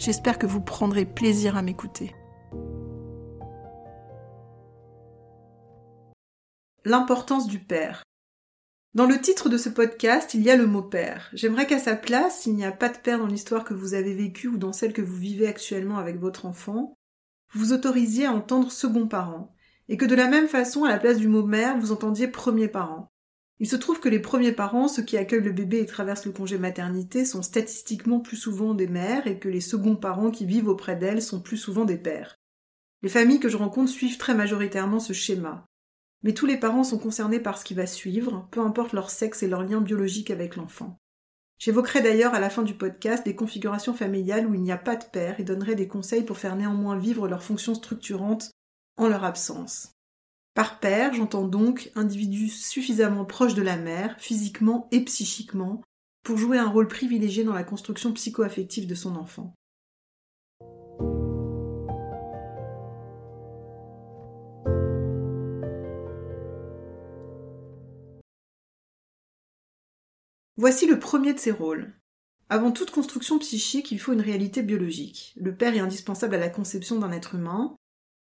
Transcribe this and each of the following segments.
J'espère que vous prendrez plaisir à m'écouter. L'importance du père. Dans le titre de ce podcast, il y a le mot père. J'aimerais qu'à sa place, s'il n'y a pas de père dans l'histoire que vous avez vécue ou dans celle que vous vivez actuellement avec votre enfant, vous vous autorisiez à entendre second parent, et que de la même façon, à la place du mot mère, vous entendiez premier parent. Il se trouve que les premiers parents, ceux qui accueillent le bébé et traversent le congé maternité, sont statistiquement plus souvent des mères et que les seconds parents qui vivent auprès d'elles sont plus souvent des pères. Les familles que je rencontre suivent très majoritairement ce schéma. Mais tous les parents sont concernés par ce qui va suivre, peu importe leur sexe et leur lien biologique avec l'enfant. J'évoquerai d'ailleurs à la fin du podcast des configurations familiales où il n'y a pas de père et donnerai des conseils pour faire néanmoins vivre leurs fonctions structurantes en leur absence. Par père, j'entends donc individu suffisamment proche de la mère, physiquement et psychiquement, pour jouer un rôle privilégié dans la construction psycho-affective de son enfant. Voici le premier de ces rôles. Avant toute construction psychique, il faut une réalité biologique. Le père est indispensable à la conception d'un être humain,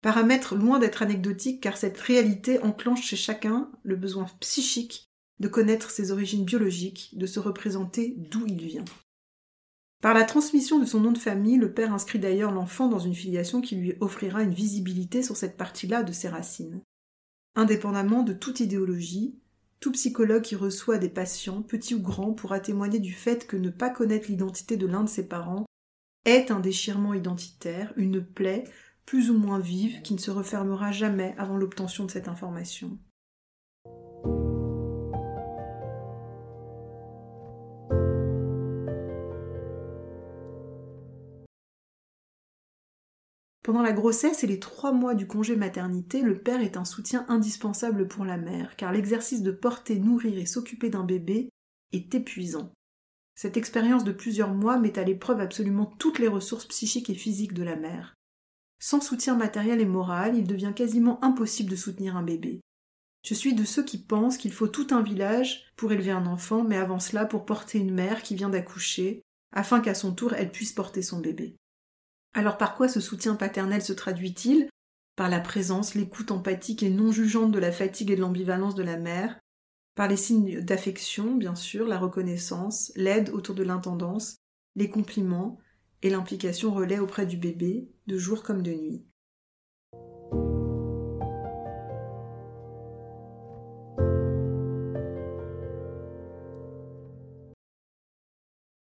paramètre loin d'être anecdotique car cette réalité enclenche chez chacun le besoin psychique de connaître ses origines biologiques, de se représenter d'où il vient. Par la transmission de son nom de famille, le père inscrit d'ailleurs l'enfant dans une filiation qui lui offrira une visibilité sur cette partie-là de ses racines. Indépendamment de toute idéologie, tout psychologue qui reçoit des patients, petits ou grands, pourra témoigner du fait que ne pas connaître l'identité de l'un de ses parents est un déchirement identitaire, une plaie plus ou moins vive qui ne se refermera jamais avant l'obtention de cette information. Pendant la grossesse et les trois mois du congé maternité, le père est un soutien indispensable pour la mère, car l'exercice de porter, nourrir et s'occuper d'un bébé est épuisant. Cette expérience de plusieurs mois met à l'épreuve absolument toutes les ressources psychiques et physiques de la mère. Sans soutien matériel et moral, il devient quasiment impossible de soutenir un bébé. Je suis de ceux qui pensent qu'il faut tout un village pour élever un enfant, mais avant cela pour porter une mère qui vient d'accoucher, afin qu'à son tour elle puisse porter son bébé. Alors par quoi ce soutien paternel se traduit-il? Par la présence, l'écoute empathique et non jugeante de la fatigue et de l'ambivalence de la mère, par les signes d'affection, bien sûr, la reconnaissance, l'aide autour de l'intendance, les compliments et l'implication relais auprès du bébé, de jour comme de nuit.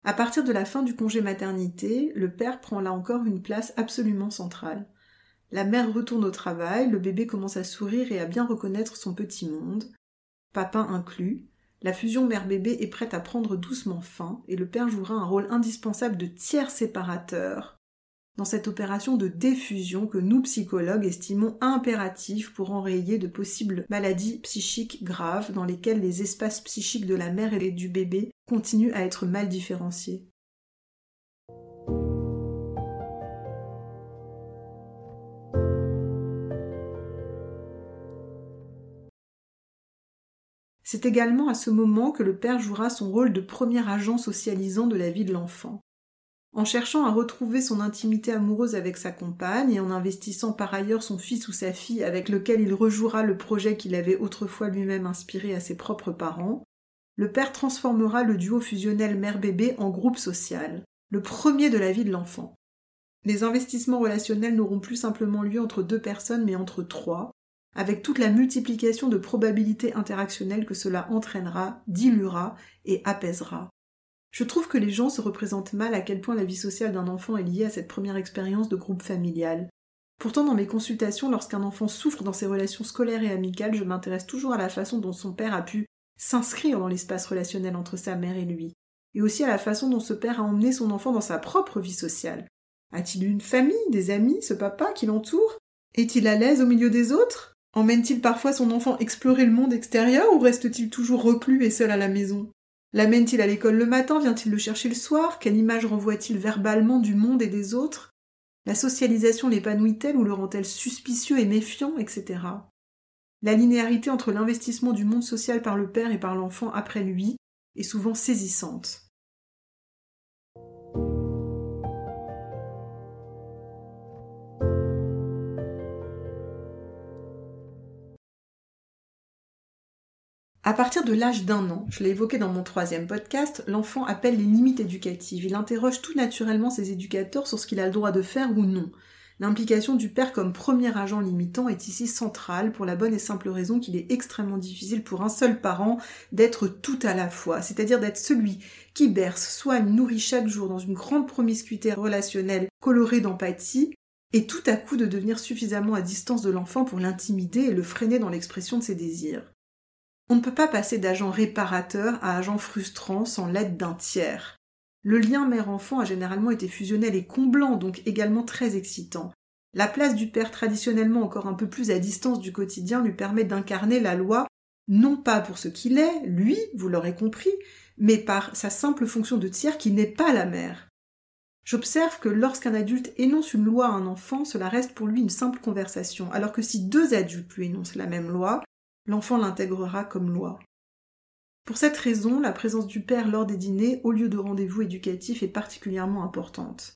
À partir de la fin du congé maternité, le père prend là encore une place absolument centrale. La mère retourne au travail, le bébé commence à sourire et à bien reconnaître son petit monde, papa inclus. La fusion mère-bébé est prête à prendre doucement fin et le père jouera un rôle indispensable de tiers séparateur dans cette opération de diffusion que nous psychologues estimons impérative pour enrayer de possibles maladies psychiques graves dans lesquelles les espaces psychiques de la mère et du bébé continuent à être mal différenciés. C'est également à ce moment que le père jouera son rôle de premier agent socialisant de la vie de l'enfant. En cherchant à retrouver son intimité amoureuse avec sa compagne et en investissant par ailleurs son fils ou sa fille avec lequel il rejouera le projet qu'il avait autrefois lui-même inspiré à ses propres parents, le père transformera le duo fusionnel mère-bébé en groupe social, le premier de la vie de l'enfant. Les investissements relationnels n'auront plus simplement lieu entre deux personnes mais entre trois, avec toute la multiplication de probabilités interactionnelles que cela entraînera, diluera et apaisera. Je trouve que les gens se représentent mal à quel point la vie sociale d'un enfant est liée à cette première expérience de groupe familial. Pourtant, dans mes consultations, lorsqu'un enfant souffre dans ses relations scolaires et amicales, je m'intéresse toujours à la façon dont son père a pu s'inscrire dans l'espace relationnel entre sa mère et lui, et aussi à la façon dont ce père a emmené son enfant dans sa propre vie sociale. A-t-il une famille, des amis, ce papa qui l'entoure? Est-il à l'aise au milieu des autres? Emmène-t-il parfois son enfant explorer le monde extérieur ou reste-t-il toujours reclus et seul à la maison? L'amène-t-il à l'école le matin? Vient-il le chercher le soir? Quelle image renvoie-t-il verbalement du monde et des autres? La socialisation l'épanouit-elle ou le rend-elle suspicieux et méfiant, etc. La linéarité entre l'investissement du monde social par le père et par l'enfant après lui est souvent saisissante. À partir de l'âge d'un an, je l'ai évoqué dans mon troisième podcast, l'enfant appelle les limites éducatives. Il interroge tout naturellement ses éducateurs sur ce qu'il a le droit de faire ou non. L'implication du père comme premier agent limitant est ici centrale pour la bonne et simple raison qu'il est extrêmement difficile pour un seul parent d'être tout à la fois, c'est-à-dire d'être celui qui berce, soigne, nourrit chaque jour dans une grande promiscuité relationnelle colorée d'empathie, et tout à coup de devenir suffisamment à distance de l'enfant pour l'intimider et le freiner dans l'expression de ses désirs. On ne peut pas passer d'agent réparateur à agent frustrant sans l'aide d'un tiers. Le lien mère-enfant a généralement été fusionnel et comblant, donc également très excitant. La place du père traditionnellement encore un peu plus à distance du quotidien lui permet d'incarner la loi non pas pour ce qu'il est, lui, vous l'aurez compris, mais par sa simple fonction de tiers qui n'est pas la mère. J'observe que lorsqu'un adulte énonce une loi à un enfant, cela reste pour lui une simple conversation, alors que si deux adultes lui énoncent la même loi, l'enfant l'intégrera comme loi. Pour cette raison, la présence du père lors des dîners au lieu de rendez-vous éducatif est particulièrement importante.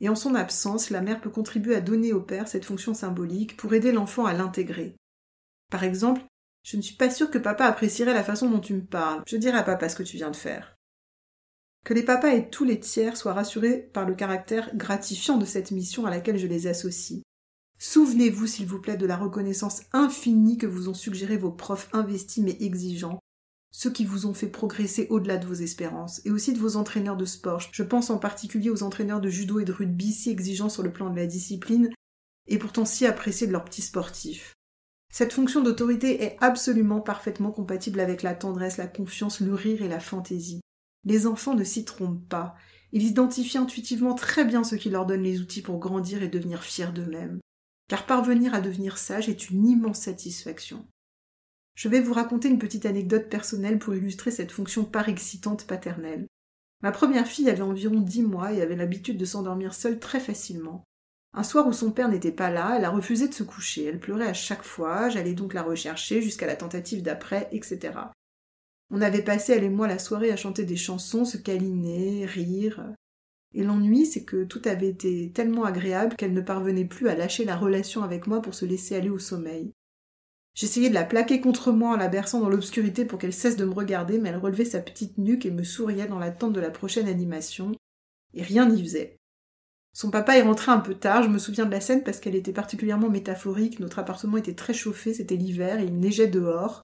Et en son absence, la mère peut contribuer à donner au père cette fonction symbolique pour aider l'enfant à l'intégrer. Par exemple, je ne suis pas sûre que papa apprécierait la façon dont tu me parles. Je dirai à papa ce que tu viens de faire. Que les papas et tous les tiers soient rassurés par le caractère gratifiant de cette mission à laquelle je les associe. Souvenez-vous, s'il vous plaît, de la reconnaissance infinie que vous ont suggéré vos profs investis mais exigeants, ceux qui vous ont fait progresser au-delà de vos espérances, et aussi de vos entraîneurs de sport. Je pense en particulier aux entraîneurs de judo et de rugby si exigeants sur le plan de la discipline, et pourtant si appréciés de leurs petits sportifs. Cette fonction d'autorité est absolument parfaitement compatible avec la tendresse, la confiance, le rire et la fantaisie. Les enfants ne s'y trompent pas. Ils identifient intuitivement très bien ce qui leur donne les outils pour grandir et devenir fiers d'eux-mêmes car parvenir à devenir sage est une immense satisfaction. Je vais vous raconter une petite anecdote personnelle pour illustrer cette fonction par excitante paternelle. Ma première fille avait environ dix mois et avait l'habitude de s'endormir seule très facilement. Un soir où son père n'était pas là, elle a refusé de se coucher. Elle pleurait à chaque fois, j'allais donc la rechercher jusqu'à la tentative d'après, etc. On avait passé, elle et moi, la soirée à chanter des chansons, se câliner, rire. Et l'ennui, c'est que tout avait été tellement agréable qu'elle ne parvenait plus à lâcher la relation avec moi pour se laisser aller au sommeil. J'essayais de la plaquer contre moi en la berçant dans l'obscurité pour qu'elle cesse de me regarder, mais elle relevait sa petite nuque et me souriait dans l'attente de la prochaine animation, et rien n'y faisait. Son papa est rentré un peu tard, je me souviens de la scène parce qu'elle était particulièrement métaphorique, notre appartement était très chauffé, c'était l'hiver et il neigeait dehors.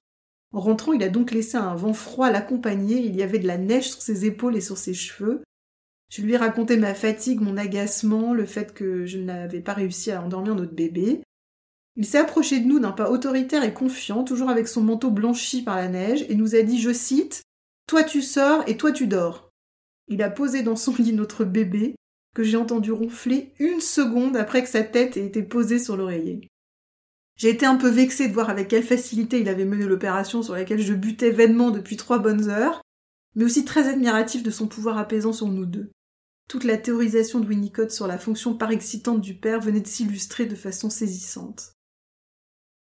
En rentrant, il a donc laissé un vent froid l'accompagner, il y avait de la neige sur ses épaules et sur ses cheveux, je lui ai raconté ma fatigue, mon agacement, le fait que je n'avais pas réussi à endormir notre bébé. Il s'est approché de nous d'un pas autoritaire et confiant, toujours avec son manteau blanchi par la neige, et nous a dit, je cite, Toi tu sors et toi tu dors. Il a posé dans son lit notre bébé, que j'ai entendu ronfler une seconde après que sa tête ait été posée sur l'oreiller. J'ai été un peu vexée de voir avec quelle facilité il avait mené l'opération sur laquelle je butais vainement depuis trois bonnes heures, mais aussi très admiratif de son pouvoir apaisant sur nous deux. Toute la théorisation de Winnicott sur la fonction par excitante du père venait de s'illustrer de façon saisissante.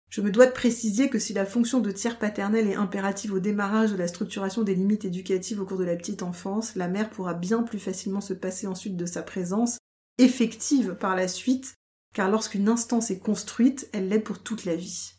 Je me dois de préciser que si la fonction de tiers paternel est impérative au démarrage de la structuration des limites éducatives au cours de la petite enfance, la mère pourra bien plus facilement se passer ensuite de sa présence, effective par la suite, car lorsqu'une instance est construite, elle l'est pour toute la vie.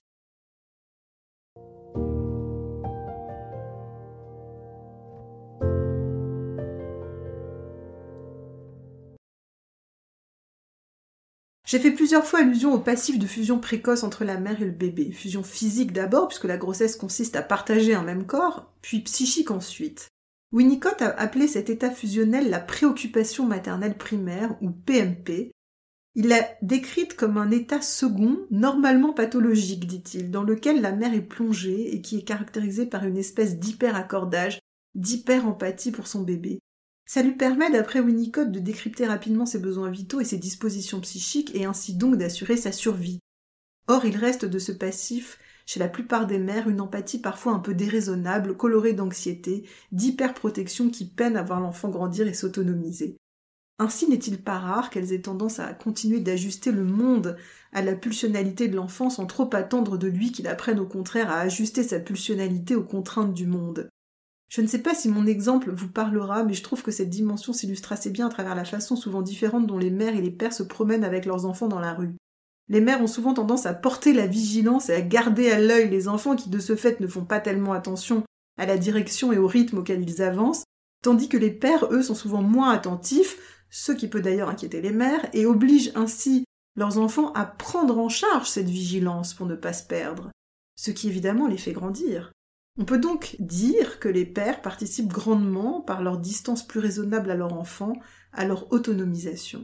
J'ai fait plusieurs fois allusion au passif de fusion précoce entre la mère et le bébé. Fusion physique d'abord, puisque la grossesse consiste à partager un même corps, puis psychique ensuite. Winnicott a appelé cet état fusionnel la préoccupation maternelle primaire, ou PMP. Il l'a décrite comme un état second, normalement pathologique, dit-il, dans lequel la mère est plongée et qui est caractérisé par une espèce d'hyper-accordage, d'hyper-empathie pour son bébé. Ça lui permet, d'après Winnicott, de décrypter rapidement ses besoins vitaux et ses dispositions psychiques et ainsi donc d'assurer sa survie. Or, il reste de ce passif, chez la plupart des mères, une empathie parfois un peu déraisonnable, colorée d'anxiété, d'hyperprotection qui peine à voir l'enfant grandir et s'autonomiser. Ainsi n'est-il pas rare qu'elles aient tendance à continuer d'ajuster le monde à la pulsionalité de l'enfant sans trop attendre de lui qu'il apprenne au contraire à ajuster sa pulsionalité aux contraintes du monde. Je ne sais pas si mon exemple vous parlera, mais je trouve que cette dimension s'illustre assez bien à travers la façon souvent différente dont les mères et les pères se promènent avec leurs enfants dans la rue. Les mères ont souvent tendance à porter la vigilance et à garder à l'œil les enfants qui de ce fait ne font pas tellement attention à la direction et au rythme auquel ils avancent, tandis que les pères, eux, sont souvent moins attentifs, ce qui peut d'ailleurs inquiéter les mères, et obligent ainsi leurs enfants à prendre en charge cette vigilance pour ne pas se perdre, ce qui évidemment les fait grandir. On peut donc dire que les pères participent grandement, par leur distance plus raisonnable à leur enfant, à leur autonomisation.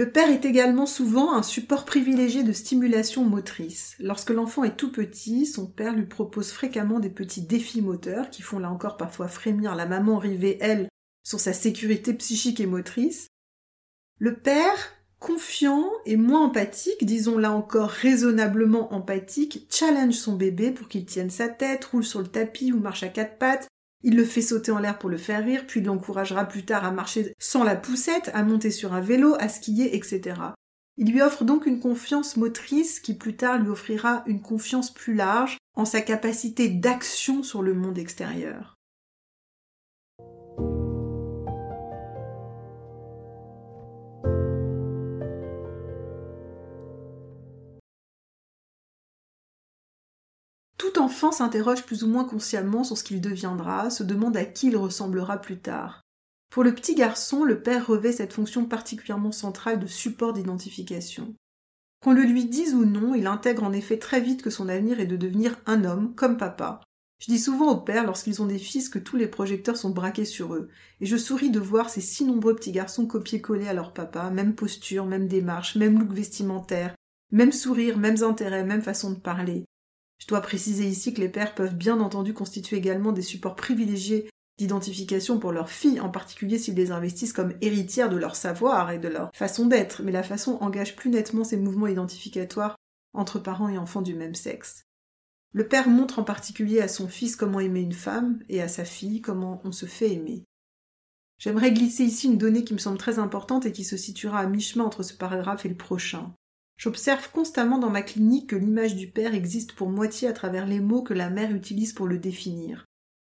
Le père est également souvent un support privilégié de stimulation motrice. Lorsque l'enfant est tout petit, son père lui propose fréquemment des petits défis moteurs qui font là encore parfois frémir la maman rivée, elle, sur sa sécurité psychique et motrice. Le père, confiant et moins empathique, disons là encore raisonnablement empathique, challenge son bébé pour qu'il tienne sa tête, roule sur le tapis ou marche à quatre pattes, il le fait sauter en l'air pour le faire rire, puis l'encouragera plus tard à marcher sans la poussette, à monter sur un vélo, à skier, etc. Il lui offre donc une confiance motrice qui plus tard lui offrira une confiance plus large en sa capacité d'action sur le monde extérieur. Tout enfant s'interroge plus ou moins consciemment sur ce qu'il deviendra, se demande à qui il ressemblera plus tard. Pour le petit garçon, le père revêt cette fonction particulièrement centrale de support d'identification. Qu'on le lui dise ou non, il intègre en effet très vite que son avenir est de devenir un homme, comme papa. Je dis souvent aux pères, lorsqu'ils ont des fils, que tous les projecteurs sont braqués sur eux, et je souris de voir ces si nombreux petits garçons copier-coller à leur papa, même posture, même démarche, même look vestimentaire, même sourire, mêmes intérêts, même façon de parler. Je dois préciser ici que les pères peuvent bien entendu constituer également des supports privilégiés d'identification pour leurs filles, en particulier s'ils les investissent comme héritières de leur savoir et de leur façon d'être, mais la façon engage plus nettement ces mouvements identificatoires entre parents et enfants du même sexe. Le père montre en particulier à son fils comment aimer une femme et à sa fille comment on se fait aimer. J'aimerais glisser ici une donnée qui me semble très importante et qui se situera à mi-chemin entre ce paragraphe et le prochain. J'observe constamment dans ma clinique que l'image du père existe pour moitié à travers les mots que la mère utilise pour le définir.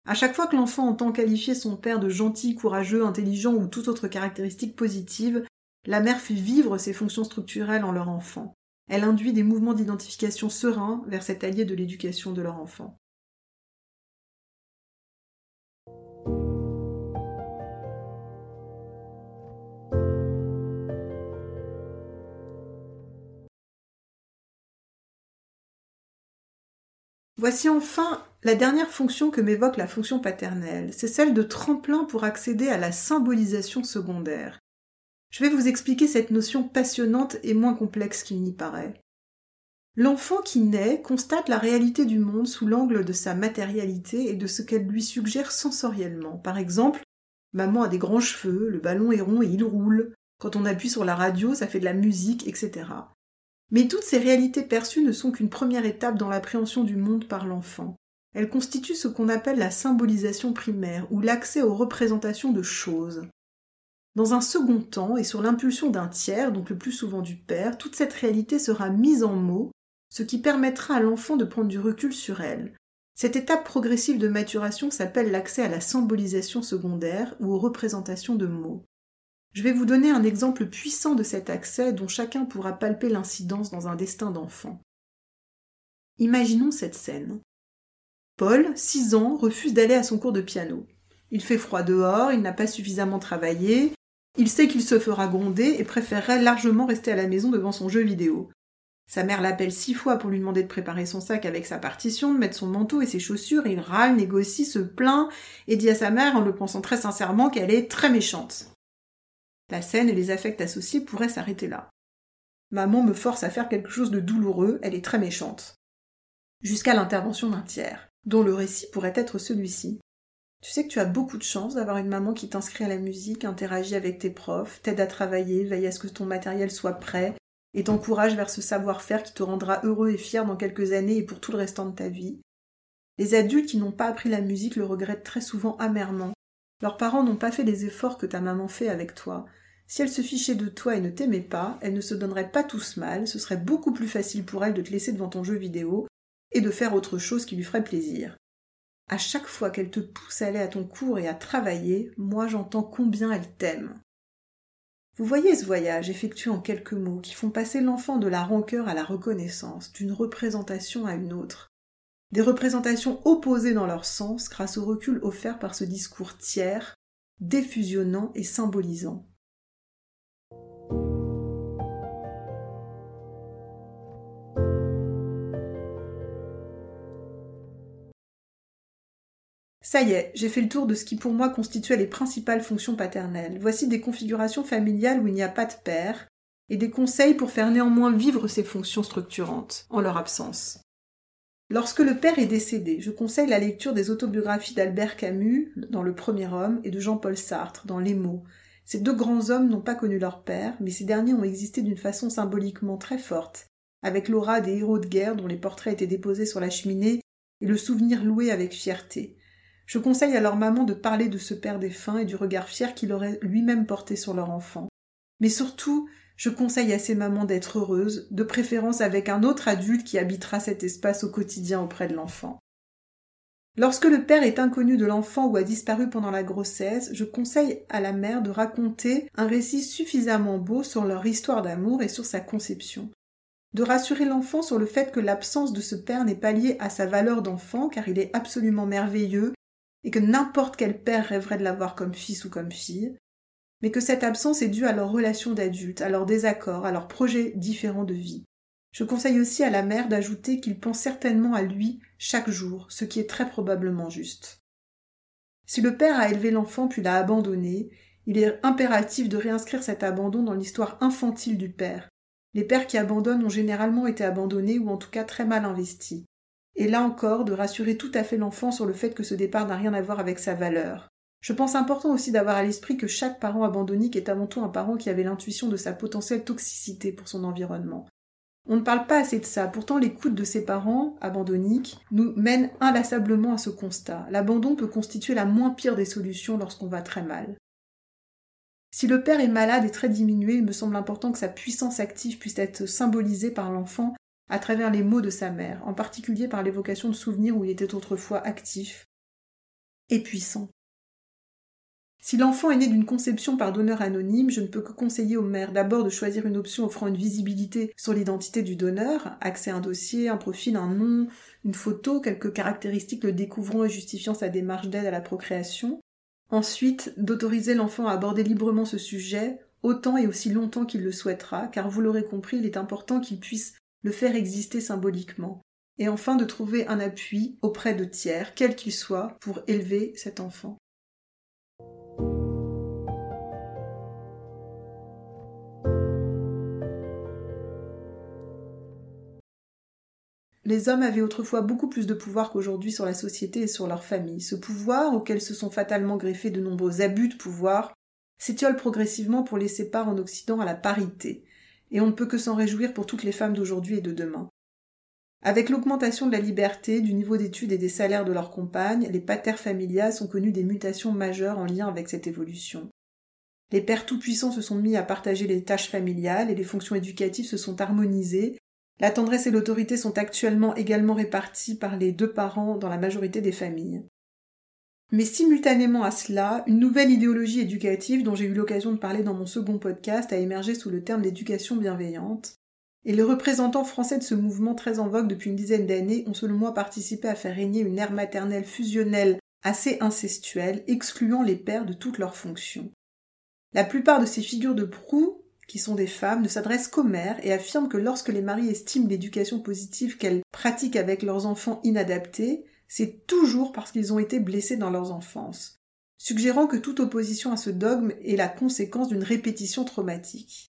À chaque fois que l'enfant entend qualifier son père de gentil, courageux, intelligent ou toute autre caractéristique positive, la mère fait vivre ses fonctions structurelles en leur enfant. Elle induit des mouvements d'identification sereins vers cet allié de l'éducation de leur enfant. Voici enfin la dernière fonction que m'évoque la fonction paternelle, c'est celle de tremplin pour accéder à la symbolisation secondaire. Je vais vous expliquer cette notion passionnante et moins complexe qu'il n'y paraît. L'enfant qui naît constate la réalité du monde sous l'angle de sa matérialité et de ce qu'elle lui suggère sensoriellement. Par exemple, maman a des grands cheveux, le ballon est rond et il roule. Quand on appuie sur la radio, ça fait de la musique, etc. Mais toutes ces réalités perçues ne sont qu'une première étape dans l'appréhension du monde par l'enfant. Elle constitue ce qu'on appelle la symbolisation primaire, ou l'accès aux représentations de choses. Dans un second temps, et sur l'impulsion d'un tiers, donc le plus souvent du père, toute cette réalité sera mise en mots, ce qui permettra à l'enfant de prendre du recul sur elle. Cette étape progressive de maturation s'appelle l'accès à la symbolisation secondaire ou aux représentations de mots. Je vais vous donner un exemple puissant de cet accès dont chacun pourra palper l'incidence dans un destin d'enfant. Imaginons cette scène. Paul, 6 ans, refuse d'aller à son cours de piano. Il fait froid dehors, il n'a pas suffisamment travaillé, il sait qu'il se fera gronder et préférerait largement rester à la maison devant son jeu vidéo. Sa mère l'appelle six fois pour lui demander de préparer son sac avec sa partition, de mettre son manteau et ses chaussures. Il râle, négocie, se plaint et dit à sa mère, en le pensant très sincèrement, qu'elle est très méchante. La scène et les affects associés pourraient s'arrêter là. Maman me force à faire quelque chose de douloureux, elle est très méchante. Jusqu'à l'intervention d'un tiers, dont le récit pourrait être celui-ci. Tu sais que tu as beaucoup de chance d'avoir une maman qui t'inscrit à la musique, interagit avec tes profs, t'aide à travailler, veille à ce que ton matériel soit prêt, et t'encourage vers ce savoir-faire qui te rendra heureux et fier dans quelques années et pour tout le restant de ta vie. Les adultes qui n'ont pas appris la musique le regrettent très souvent amèrement. Leurs parents n'ont pas fait les efforts que ta maman fait avec toi, si elle se fichait de toi et ne t'aimait pas, elle ne se donnerait pas tous mal, ce serait beaucoup plus facile pour elle de te laisser devant ton jeu vidéo et de faire autre chose qui lui ferait plaisir. À chaque fois qu'elle te pousse à aller à ton cours et à travailler, moi j'entends combien elle t'aime. Vous voyez ce voyage effectué en quelques mots qui font passer l'enfant de la rancœur à la reconnaissance, d'une représentation à une autre. Des représentations opposées dans leur sens grâce au recul offert par ce discours tiers, défusionnant et symbolisant. Ça y est, j'ai fait le tour de ce qui pour moi constituait les principales fonctions paternelles. Voici des configurations familiales où il n'y a pas de père, et des conseils pour faire néanmoins vivre ces fonctions structurantes, en leur absence. Lorsque le père est décédé, je conseille la lecture des autobiographies d'Albert Camus dans Le Premier Homme et de Jean-Paul Sartre dans Les mots. Ces deux grands hommes n'ont pas connu leur père, mais ces derniers ont existé d'une façon symboliquement très forte, avec l'aura des héros de guerre dont les portraits étaient déposés sur la cheminée et le souvenir loué avec fierté. Je conseille à leur maman de parler de ce père défunt et du regard fier qu'il aurait lui-même porté sur leur enfant. Mais surtout, je conseille à ces mamans d'être heureuses, de préférence avec un autre adulte qui habitera cet espace au quotidien auprès de l'enfant. Lorsque le père est inconnu de l'enfant ou a disparu pendant la grossesse, je conseille à la mère de raconter un récit suffisamment beau sur leur histoire d'amour et sur sa conception. De rassurer l'enfant sur le fait que l'absence de ce père n'est pas liée à sa valeur d'enfant, car il est absolument merveilleux et que n'importe quel père rêverait de l'avoir comme fils ou comme fille, mais que cette absence est due à leur relation d'adulte, à leurs désaccords, à leurs projets différents de vie. Je conseille aussi à la mère d'ajouter qu'il pense certainement à lui chaque jour, ce qui est très probablement juste. Si le père a élevé l'enfant puis l'a abandonné, il est impératif de réinscrire cet abandon dans l'histoire infantile du père. Les pères qui abandonnent ont généralement été abandonnés ou en tout cas très mal investis et là encore de rassurer tout à fait l'enfant sur le fait que ce départ n'a rien à voir avec sa valeur. Je pense important aussi d'avoir à l'esprit que chaque parent abandonnique est avant tout un parent qui avait l'intuition de sa potentielle toxicité pour son environnement. On ne parle pas assez de ça, pourtant l'écoute de ses parents abandonniques nous mène inlassablement à ce constat. L'abandon peut constituer la moins pire des solutions lorsqu'on va très mal. Si le père est malade et très diminué, il me semble important que sa puissance active puisse être symbolisée par l'enfant à travers les mots de sa mère, en particulier par l'évocation de souvenirs où il était autrefois actif et puissant. Si l'enfant est né d'une conception par donneur anonyme, je ne peux que conseiller aux mères d'abord de choisir une option offrant une visibilité sur l'identité du donneur, accès à un dossier, un profil, un nom, une photo, quelques caractéristiques le découvrant et justifiant sa démarche d'aide à la procréation. Ensuite, d'autoriser l'enfant à aborder librement ce sujet, autant et aussi longtemps qu'il le souhaitera, car vous l'aurez compris, il est important qu'il puisse le faire exister symboliquement, et enfin de trouver un appui auprès de tiers, quel qu'il soit, pour élever cet enfant. Les hommes avaient autrefois beaucoup plus de pouvoir qu'aujourd'hui sur la société et sur leur famille. Ce pouvoir, auquel se sont fatalement greffés de nombreux abus de pouvoir, s'étiole progressivement pour laisser part en Occident à la parité, et on ne peut que s'en réjouir pour toutes les femmes d'aujourd'hui et de demain. Avec l'augmentation de la liberté, du niveau d'études et des salaires de leurs compagnes, les pater familias ont connu des mutations majeures en lien avec cette évolution. Les pères tout-puissants se sont mis à partager les tâches familiales et les fonctions éducatives se sont harmonisées. La tendresse et l'autorité sont actuellement également réparties par les deux parents dans la majorité des familles. Mais simultanément à cela, une nouvelle idéologie éducative dont j'ai eu l'occasion de parler dans mon second podcast a émergé sous le terme d'éducation bienveillante. Et les représentants français de ce mouvement très en vogue depuis une dizaine d'années ont selon moi participé à faire régner une ère maternelle fusionnelle assez incestuelle, excluant les pères de toutes leurs fonctions. La plupart de ces figures de proue, qui sont des femmes, ne s'adressent qu'aux mères et affirment que lorsque les maris estiment l'éducation positive qu'elles pratiquent avec leurs enfants inadaptés, c'est toujours parce qu'ils ont été blessés dans leur enfance, suggérant que toute opposition à ce dogme est la conséquence d'une répétition traumatique.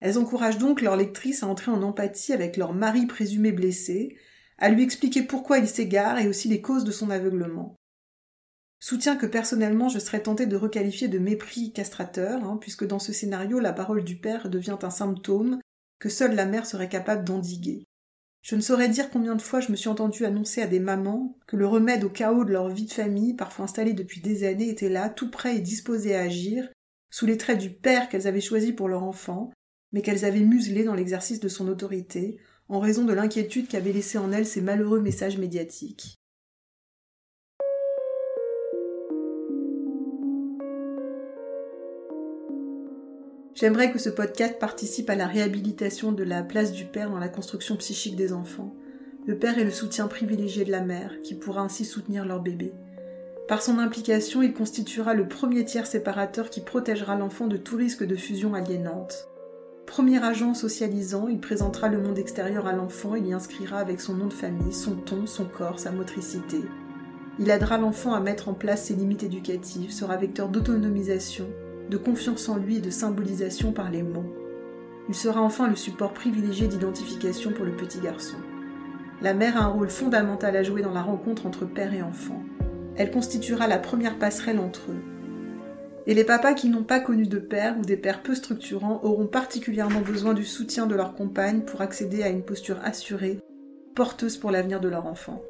Elles encouragent donc leurs lectrices à entrer en empathie avec leur mari présumé blessé, à lui expliquer pourquoi il s'égare et aussi les causes de son aveuglement. Soutien que personnellement je serais tentée de requalifier de mépris castrateur, hein, puisque dans ce scénario la parole du père devient un symptôme que seule la mère serait capable d'endiguer. Je ne saurais dire combien de fois je me suis entendue annoncer à des mamans que le remède au chaos de leur vie de famille, parfois installé depuis des années, était là, tout prêt et disposé à agir, sous les traits du père qu'elles avaient choisi pour leur enfant, mais qu'elles avaient muselé dans l'exercice de son autorité, en raison de l'inquiétude qu'avaient laissé en elles ces malheureux messages médiatiques. J'aimerais que ce podcast participe à la réhabilitation de la place du père dans la construction psychique des enfants. Le père est le soutien privilégié de la mère, qui pourra ainsi soutenir leur bébé. Par son implication, il constituera le premier tiers séparateur qui protégera l'enfant de tout risque de fusion aliénante. Premier agent socialisant, il présentera le monde extérieur à l'enfant et l'y inscrira avec son nom de famille, son ton, son corps, sa motricité. Il aidera l'enfant à mettre en place ses limites éducatives, sera vecteur d'autonomisation, de confiance en lui et de symbolisation par les mots. Il sera enfin le support privilégié d'identification pour le petit garçon. La mère a un rôle fondamental à jouer dans la rencontre entre père et enfant. Elle constituera la première passerelle entre eux. Et les papas qui n'ont pas connu de père ou des pères peu structurants auront particulièrement besoin du soutien de leur compagne pour accéder à une posture assurée, porteuse pour l'avenir de leur enfant.